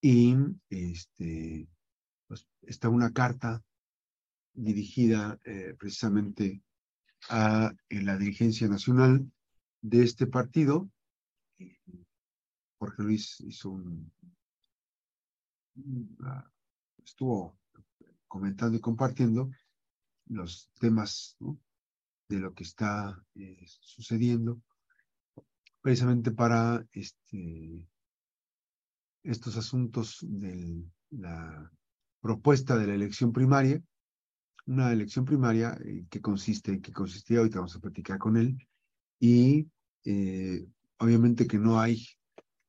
y este, pues, está una carta dirigida eh, precisamente a la dirigencia nacional de este partido. Jorge Luis hizo un, estuvo comentando y compartiendo los temas de lo que está eh, sucediendo, precisamente para este, estos asuntos de la propuesta de la elección primaria, una elección primaria eh, que consiste, que consistía, ahorita vamos a platicar con él, y eh, obviamente que no hay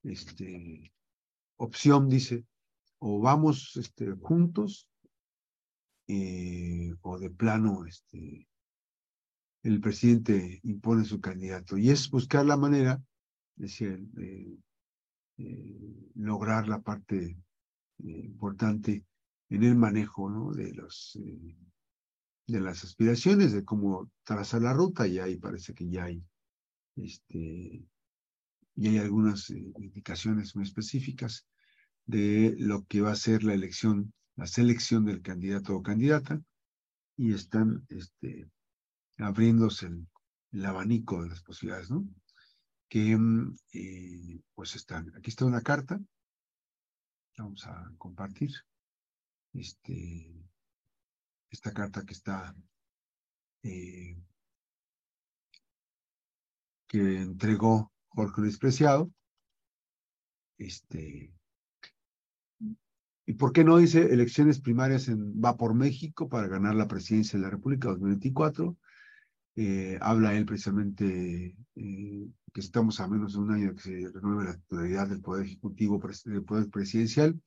este, opción, dice, o vamos este, juntos, eh, o de plano, este, el presidente impone su candidato. Y es buscar la manera, decía de lograr la parte importante en el manejo de los de las aspiraciones, de cómo trazar la ruta, y ahí parece que ya hay, este, hay algunas eh, indicaciones muy específicas de lo que va a ser la elección, la selección del candidato o candidata, y están este, abriéndose el, abanico de las posibilidades, ¿no? Que mm, eh, pues están, aquí está una carta, vamos a compartir, este, esta carta que está, eh, que entregó Jorge Luis Preciado. Este, ¿Y por qué no dice elecciones primarias en Va por México para ganar la presidencia de la República 2024? Eh, habla él precisamente eh, que estamos a menos de un año que se renueve la titularidad del Poder Ejecutivo, del Poder Presidencial,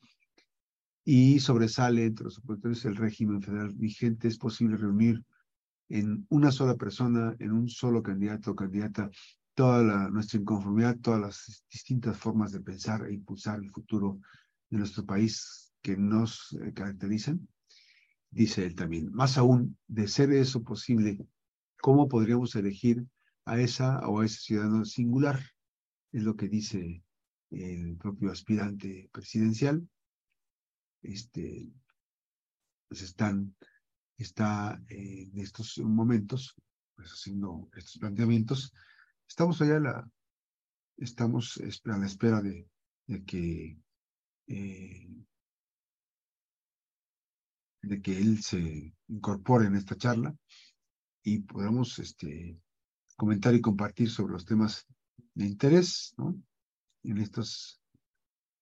y sobresale entre los opositores el régimen federal vigente, es posible reunir en una sola persona, en un solo candidato o candidata, toda la, nuestra inconformidad, todas las distintas formas de pensar e impulsar el futuro de nuestro país que nos eh, caracterizan, dice él también. Más aún, de ser eso posible, ¿cómo podríamos elegir a esa o a ese ciudadano singular? Es lo que dice el propio aspirante presidencial este, pues están, está en estos momentos, pues haciendo estos planteamientos. Estamos allá, la, estamos a la espera de, que eh, de que él se incorpore en esta charla y podamos este, comentar y compartir sobre los temas de interés, ¿no? En estos,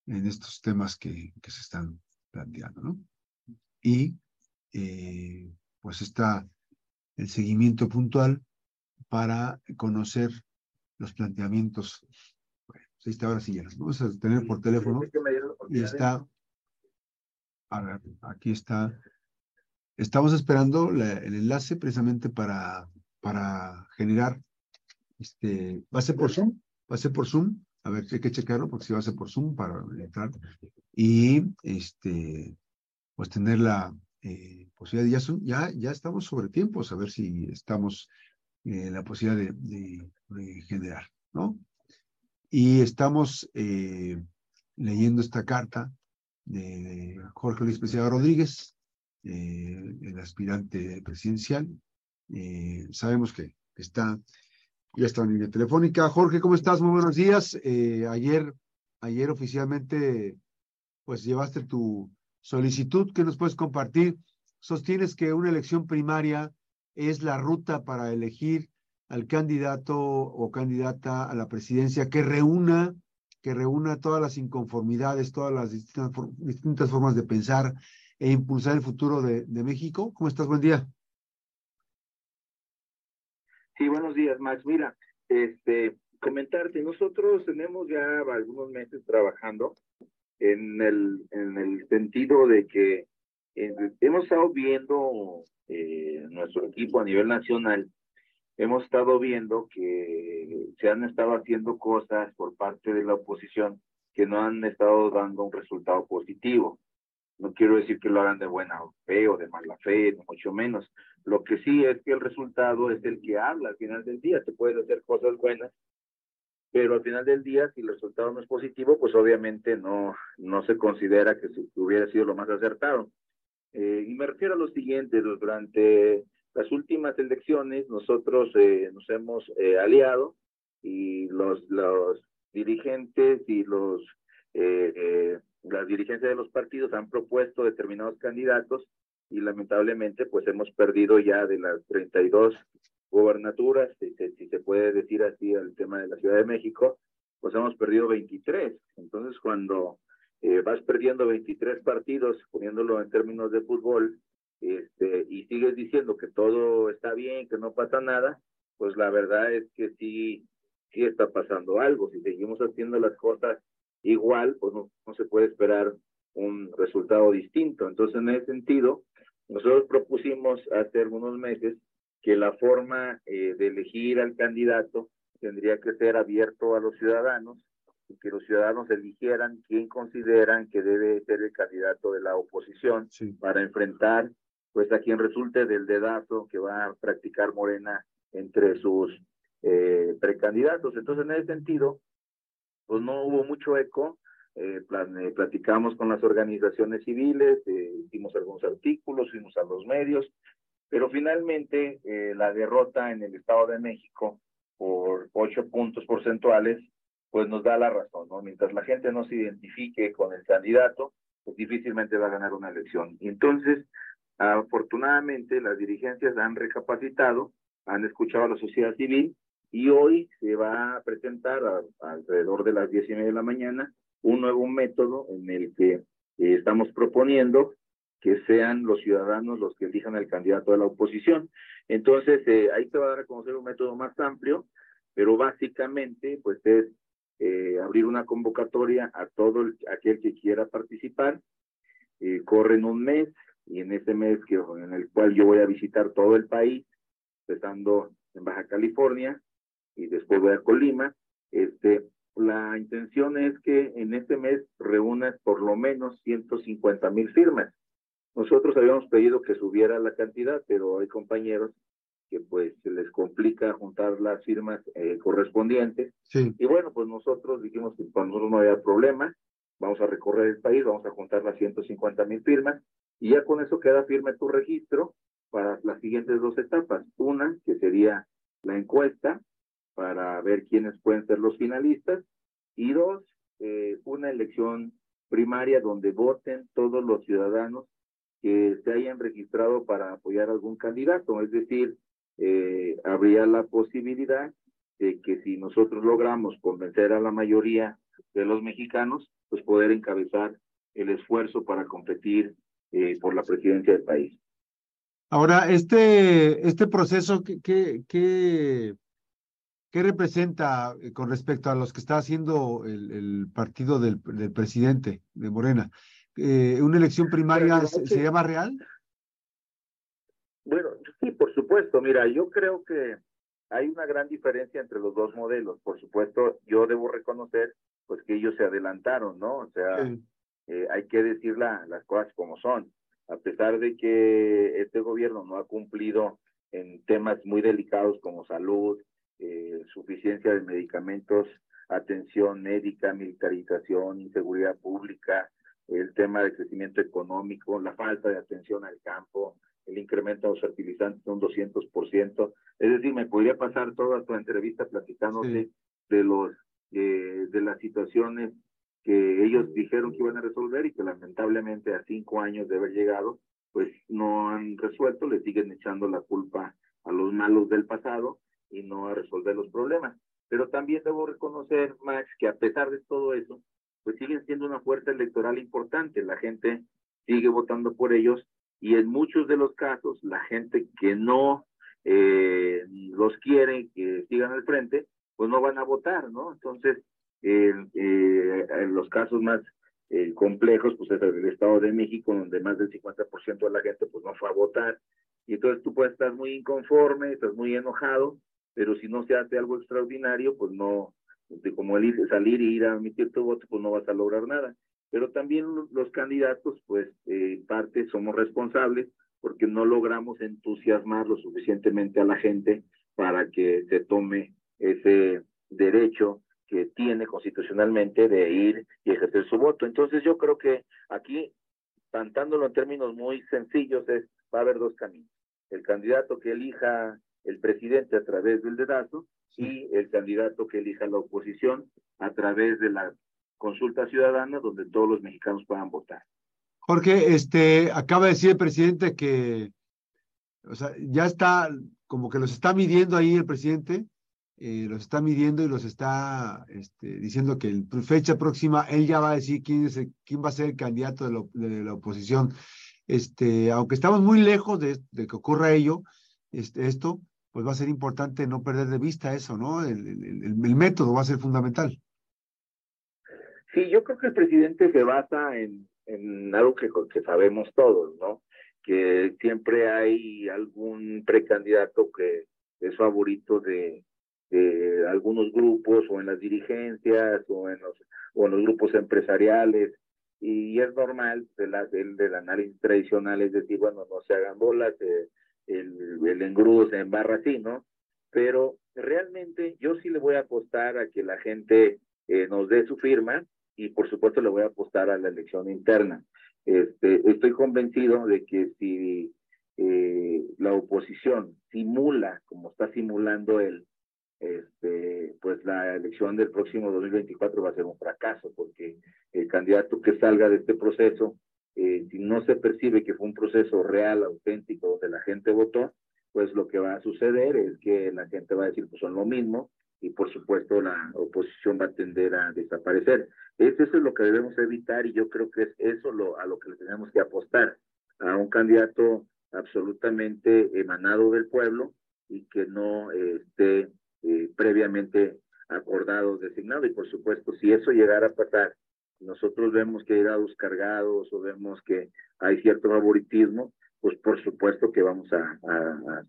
en estos temas que, que se están planteando, ¿no? Y eh, pues está el seguimiento puntual para conocer los planteamientos. Bueno, pues está ahora sí ya vamos a tener por teléfono. Y está, a ver, aquí está. Estamos esperando el enlace precisamente para, para generar, este, ¿va a ser por Zoom? ¿Va a ser por Zoom? A ver, hay que checarlo porque si va a ser por Zoom para entrar. Y este, pues tener la eh, posibilidad, ya, ya, ya estamos sobre tiempo, a ver si estamos en la posibilidad de, generar, ¿no? Y estamos eh, leyendo esta carta de Jorge Luis Preciado Rodríguez, eh, el aspirante presidencial. sabemos que está ya está en línea telefónica. Jorge, ¿cómo estás? Muy buenos días. Eh, ayer, ayer oficialmente, pues llevaste tu solicitud que nos puedes compartir. Sostienes que una elección primaria es la ruta para elegir al candidato o candidata a la presidencia que reúna, que reúna todas las inconformidades, todas las distintas, formas de pensar e impulsar el futuro de, México. ¿Cómo estás? Buen día. Sí, buenos días, Max. Mira, este, comentarte, nosotros tenemos ya algunos meses trabajando en el, en el sentido de que eh, hemos estado viendo eh, nuestro equipo a nivel nacional, hemos estado viendo que se han estado haciendo cosas por parte de la oposición que no han estado dando un resultado positivo. No quiero decir que lo hagan de buena fe o de mala fe, mucho menos. Lo que sí es que el resultado es el que habla al final del día. Se pueden hacer cosas buenas, pero al final del día, si el resultado no es positivo, pues obviamente no, no se considera que hubiera sido lo más acertado. Eh, y me refiero a lo siguiente, durante las últimas elecciones nosotros eh, nos hemos eh, aliado y los, los dirigentes y los las dirigencias de los partidos han propuesto determinados candidatos y lamentablemente pues hemos perdido ya de las 32 gobernaturas, si, si se puede decir así el tema de la Ciudad de México, pues hemos perdido 23. Entonces cuando eh, vas perdiendo 23 partidos, poniéndolo en términos de fútbol, este, y sigues diciendo que todo está bien, que no pasa nada, pues la verdad es que sí, sí está pasando algo. Si seguimos haciendo las cosas igual, pues no, no se puede esperar un resultado distinto. Entonces, en ese sentido, nosotros propusimos hace algunos meses que la forma eh, de elegir al candidato tendría que ser abierto a los ciudadanos y que los ciudadanos eligieran quién consideran que debe ser el candidato de la oposición para enfrentar pues a quien resulte del dedazo que va a practicar Morena entre sus eh, precandidatos. Entonces, en ese sentido, pues no hubo mucho eco. Eh, eh platicamos con las organizaciones civiles, eh, hicimos algunos artículos, fuimos a los medios, pero finalmente la derrota en el Estado de México por ocho puntos porcentuales pues nos da la razón, ¿no? Mientras la gente no se identifique con el candidato, pues difícilmente va a ganar una elección. Y entonces, afortunadamente, las dirigencias han recapacitado, han escuchado a la sociedad civil y hoy se va a presentar alrededor de las diez y media de la mañana un nuevo método en el que eh, estamos proponiendo que sean los ciudadanos los que elijan el candidato de la oposición. Entonces, eh, ahí se va a dar a conocer un método más amplio, pero básicamente, pues es eh, abrir una convocatoria a todo aquel que quiera participar. Eh, corren un mes y en ese mes que, en el cual yo voy a visitar todo el país, empezando en Baja California y después voy a Colima, este, la intención es que en este mes reúnas por lo menos 150 mil firmas. Nosotros habíamos pedido que subiera la cantidad, pero hay compañeros que pues se les complica juntar las firmas eh, correspondientes. Y bueno, pues nosotros dijimos que para nosotros no había problema, vamos a recorrer el país, vamos a juntar las 150 mil firmas y ya con eso queda firme tu registro para las siguientes dos etapas. Una, que sería la encuesta para ver quiénes pueden ser los finalistas y dos, eh, una elección primaria donde voten todos los ciudadanos que se hayan registrado para apoyar a algún candidato, es decir, eh, habría la posibilidad de que si nosotros logramos convencer a la mayoría de los mexicanos, pues poder encabezar el esfuerzo para competir eh, por la presidencia del país. Ahora, este, este proceso, ¿qué, qué, qué, qué representa eh, con respecto a los que está haciendo el, el partido del, del, presidente de Morena? Eh, ¿Una elección primaria se, se llama real? Bueno, sí, por supuesto. Mira, yo creo que hay una gran diferencia entre los dos modelos. Por supuesto, yo debo reconocer pues que ellos se adelantaron, ¿no? O sea, eh, hay que decir la, las cosas como son. A pesar de que este gobierno no ha cumplido en temas muy delicados como salud, eh, suficiencia de medicamentos, atención médica, militarización, inseguridad pública, el tema del crecimiento económico, la falta de atención al campo, el incremento de los fertilizantes un 200%. Es decir, me podría pasar toda tu entrevista platicándote de los eh, de las situaciones que ellos dijeron que iban a resolver y que lamentablemente a cinco años de haber llegado, pues no han resuelto, le siguen echando la culpa a los malos del pasado y no a resolver los problemas. Pero también debo reconocer, Max, que a pesar de todo eso, pues siguen siendo una fuerza electoral importante. La gente sigue votando por ellos y en muchos de los casos la gente que no eh, los quiere que sigan al frente, pues no van a votar, ¿no? Entonces, eh, en los casos más eh, complejos, pues es el Estado de México, donde más del 50% de la gente pues no fue a votar, y entonces tú puedes estar muy inconforme, estás muy enojado, pero si no se hace algo extraordinario, pues no, de como el ir, salir y ir a emitir tu voto, pues no vas a lograr nada pero también los candidatos, pues, eh, parte somos responsables porque no logramos entusiasmar lo suficientemente a la gente para que se tome ese derecho que tiene constitucionalmente de ir y ejercer su voto. Entonces yo creo que aquí, cantándolo en términos muy sencillos, es va a haber dos caminos. El candidato que elija el presidente a través del dedazo y el candidato que elija la oposición a través de la consulta ciudadana donde todos los mexicanos puedan votar. Jorge, este, acaba de decir el presidente que, o sea, ya está, como que los está midiendo ahí el presidente, eh, los está midiendo y los está este, diciendo que en fecha próxima él ya va a decir quién, es quién va a ser el candidato de, la oposición. Este, aunque estamos muy lejos de, que ocurra ello, este, esto, pues va a ser importante no perder de vista eso, ¿no? El, el, método va a ser fundamental. Sí, yo creo que el presidente se basa en, en algo que, que sabemos todos, ¿no? Que siempre hay algún precandidato que es favorito de, de algunos grupos o en las dirigencias o en los, o en los grupos empresariales y es normal de la, del, del análisis tradicional, es decir, bueno, no se hagan bolas, eh, el, el engrudo se embarra así, ¿no? Pero realmente yo sí le voy a apostar a que la gente eh, nos dé su firma y por supuesto le voy a apostar a la elección interna. Este, estoy convencido de que si eh, la oposición simula, como está simulando él, este, pues la elección del próximo 2024 va a ser un fracaso, porque el candidato que salga de este proceso, eh, si no se percibe que fue un proceso real, auténtico, donde la gente votó, pues lo que va a suceder es que la gente va a decir, pues son lo mismo, y por supuesto la oposición va a tender a desaparecer. Eso es lo que debemos evitar y yo creo que es eso a lo que le tenemos que apostar, a un candidato absolutamente emanado del pueblo y que no esté eh, previamente acordado, designado. Y por supuesto, si eso llegara a pasar, nosotros vemos que hay dados cargados o vemos que hay cierto favoritismo, pues por supuesto que vamos a,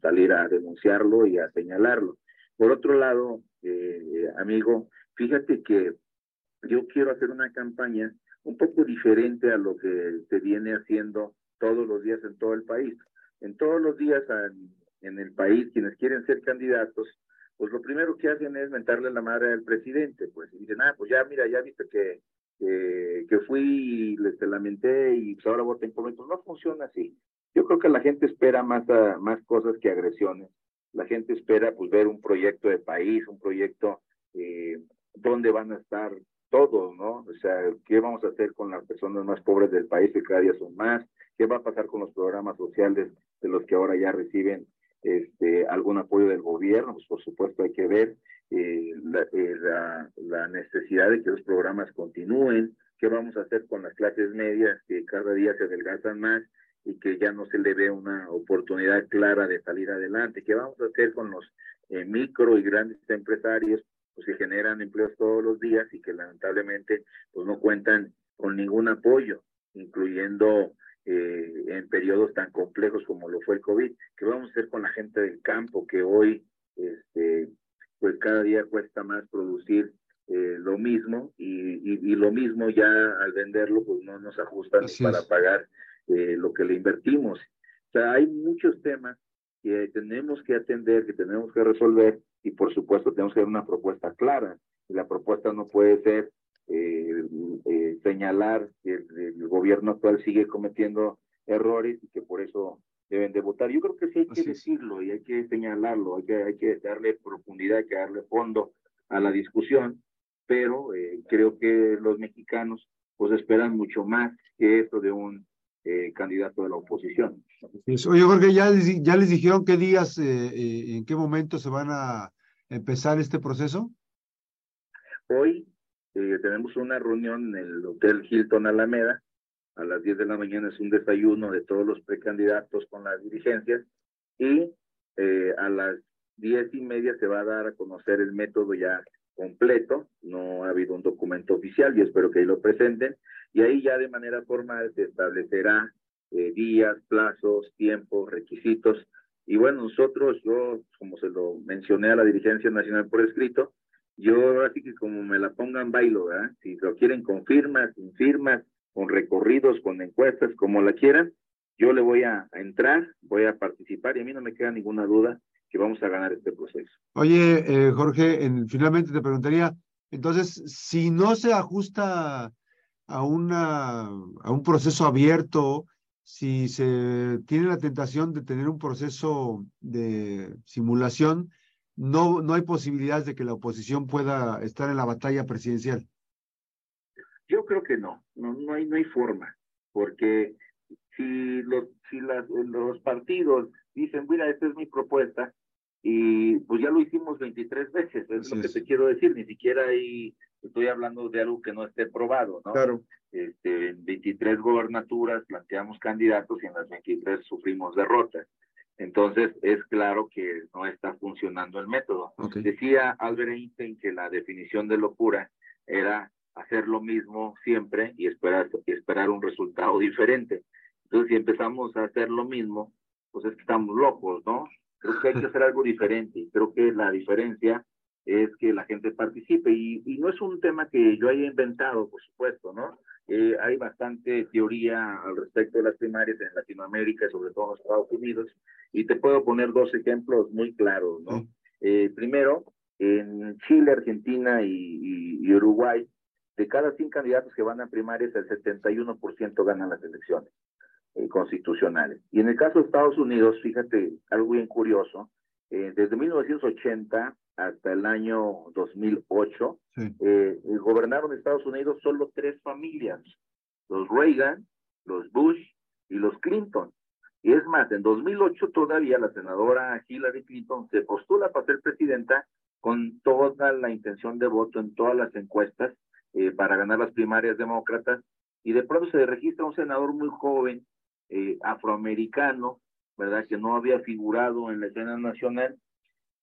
salir a denunciarlo y a señalarlo. Por otro lado, eh, amigo, fíjate que yo quiero hacer una campaña un poco diferente a lo que se viene haciendo todos los días en todo el país. En todos los días en el país, quienes quieren ser candidatos, pues lo primero que hacen es mentarle la madre al presidente, pues, y dicen, ah, pues ya, mira, ya viste que, que fui y les te lamenté y pues ahora voten por mí. Pues no funciona así. Yo creo que la gente espera más, más cosas que agresiones. La gente espera, pues, ver un proyecto de país, un proyecto eh, donde van a estar todos, ¿no? O sea, ¿qué vamos a hacer con las personas más pobres del país, que cada día son más? ¿Qué va a pasar con los programas sociales de los que ahora ya reciben este, algún apoyo del gobierno, pues por supuesto hay que ver eh, eh, la, la, necesidad de que los programas continúen, qué vamos a hacer con las clases medias que cada día se adelgazan más y que ya no se le ve una oportunidad clara de salir adelante, qué vamos a hacer con los eh, micro y grandes empresarios pues, que generan empleos todos los días y que lamentablemente pues no cuentan con ningún apoyo, incluyendo eh, en periodos tan complejos como lo fue el COVID. ¿Qué vamos a hacer con la gente del campo que hoy, este, pues cada día cuesta más producir eh, lo mismo y, y, lo mismo ya al venderlo pues no nos ajustan para pagar eh, lo que le invertimos. O sea, hay muchos temas que tenemos que atender, que tenemos que resolver y por supuesto tenemos que dar una propuesta clara. Y la propuesta no puede ser eh, eh, señalar que el, gobierno actual sigue cometiendo errores y que por eso deben de votar. Yo creo que sí hay que decirlo y hay que señalarlo, hay que, hay que darle profundidad, hay que darle fondo a la discusión, pero eh, creo que los mexicanos pues esperan mucho más que esto de un eh, candidato de la oposición. Oye, Jorge, ¿ya, ya les dijeron qué días, en qué momento se van a empezar este proceso? Hoy eh, tenemos una reunión en el Hotel Hilton Alameda. A las 10 de la mañana es un desayuno de todos los precandidatos con las dirigencias y eh, a las diez y media se va a dar a conocer el método ya completo. No ha habido un documento oficial y espero que ahí lo presenten. Y ahí ya de manera formal se establecerá eh, días, plazos, tiempos, requisitos. Y bueno, nosotros, yo, como se lo mencioné a la dirigencia nacional por escrito, yo así que como me la pongan bailo, ¿verdad? Si lo quieren con firmas, sin firmas, con recorridos, con encuestas, como la quieran, yo le voy a, entrar, voy a participar y a mí no me queda ninguna duda que vamos a ganar este proceso. Oye, eh, Jorge, en, finalmente te preguntaría, Entonces, si no se ajusta a, una, a un proceso abierto, si se tiene la tentación de tener un proceso de simulación, no, no hay posibilidades de que la oposición pueda estar en la batalla presidencial. Yo creo que no, no, no, hay, no hay forma, porque si los, si las, los partidos dicen, mira, esta es mi propuesta, y pues ya lo hicimos 23 veces, es lo que te quiero decir, ni siquiera ahí estoy hablando de algo que no esté probado, ¿no? Claro. Este, en 23 gobernaturas planteamos candidatos y en las 23 sufrimos derrotas. Entonces, es claro que no está funcionando el método. Decía Albert Einstein que la definición de locura era hacer lo mismo siempre y esperar, y esperar un resultado diferente. Entonces, si empezamos a hacer lo mismo, pues es que estamos locos, ¿no? Creo que hay que hacer algo diferente y creo que la diferencia es que la gente participe y, y no es un tema que yo haya inventado, por supuesto, ¿no? Eh, hay bastante teoría al respecto de las primarias en Latinoamérica, sobre todo en los Estados Unidos, y te puedo poner dos ejemplos muy claros, ¿no? Eh, primero, en Chile, Argentina y, y, Uruguay, de cada 100 candidatos que van a primarias, el 71% ganan las elecciones. Eh, constitucionales. Y en el caso de Estados Unidos, fíjate, algo bien curioso, eh, desde 1980 hasta el año 2008, eh, gobernaron Estados Unidos solo tres familias, los Reagan, los Bush y los Clinton. Y es más, en 2008 todavía la senadora Hillary Clinton se postula para ser presidenta con toda la intención de voto en todas las encuestas para ganar las primarias demócratas y de pronto se registra un senador muy joven eh, afroamericano, ¿verdad? Que no había figurado en la escena nacional.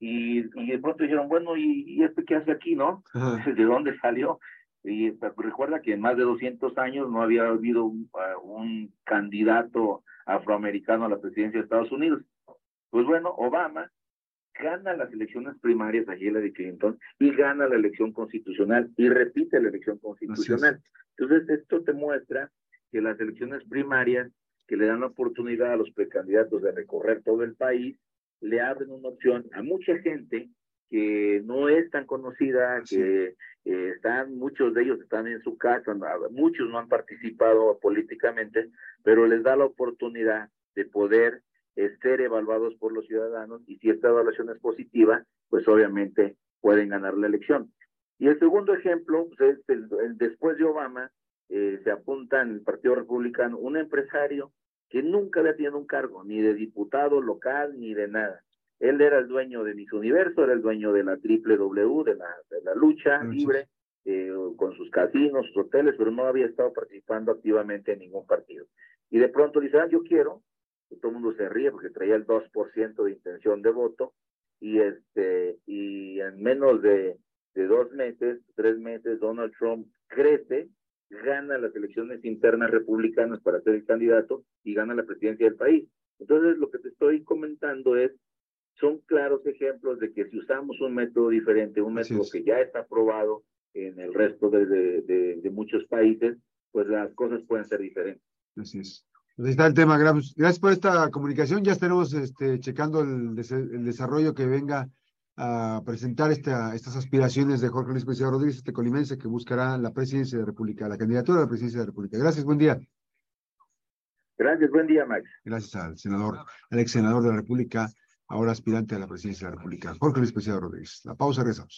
Y, y de pronto dijeron, bueno, ¿y, ¿y este qué hace aquí, no? ¿De dónde salió? Y recuerda que en más de 200 años no había habido un, un, candidato afroamericano a la presidencia de Estados Unidos. Pues bueno, Obama gana las elecciones primarias a Hillary Clinton y gana la elección constitucional y repite la elección constitucional. Entonces, esto te muestra que las elecciones primarias que le dan la oportunidad a los precandidatos de recorrer todo el país, le abren una opción a mucha gente que no es tan conocida, que eh, están, muchos de ellos están en su casa, muchos no han participado políticamente, pero les da la oportunidad de poder eh, ser evaluados por los ciudadanos y si esta evaluación es positiva, pues obviamente pueden ganar la elección. Y el segundo ejemplo, pues, es el, después de Obama, eh, se apunta en el Partido Republicano un empresario que nunca había tenido un cargo, ni de diputado local, ni de nada. Él era el dueño de Miss Universo, era el dueño de la triple W, de la, de la lucha libre, eh, con sus casinos, sus hoteles, pero no había estado participando activamente en ningún partido. Y de pronto dice, ah, yo quiero, todo el mundo se ríe porque traía el 2% de intención de voto, y, este, y en menos de, de dos meses, tres meses, Donald Trump crece gana las elecciones internas republicanas para ser el candidato y gana la presidencia del país. Entonces, lo que te estoy comentando es, son claros ejemplos de que si usamos un método diferente, un método que ya está aprobado en el resto de, de, muchos países, pues las cosas pueden ser diferentes. Así es. Pues está el tema. Gracias por esta comunicación. Ya estaremos este, checando el, el desarrollo que venga a presentar esta, estas aspiraciones de Jorge Luis Pérez Rodríguez, este colimense que buscará la presidencia de la República, la candidatura a la presidencia de la República. Gracias, buen día. Gracias, buen día, Max. Gracias al senador, al ex senador de la República, ahora aspirante a la presidencia de la República, Jorge Luis Pérez Rodríguez. La pausa, regresamos.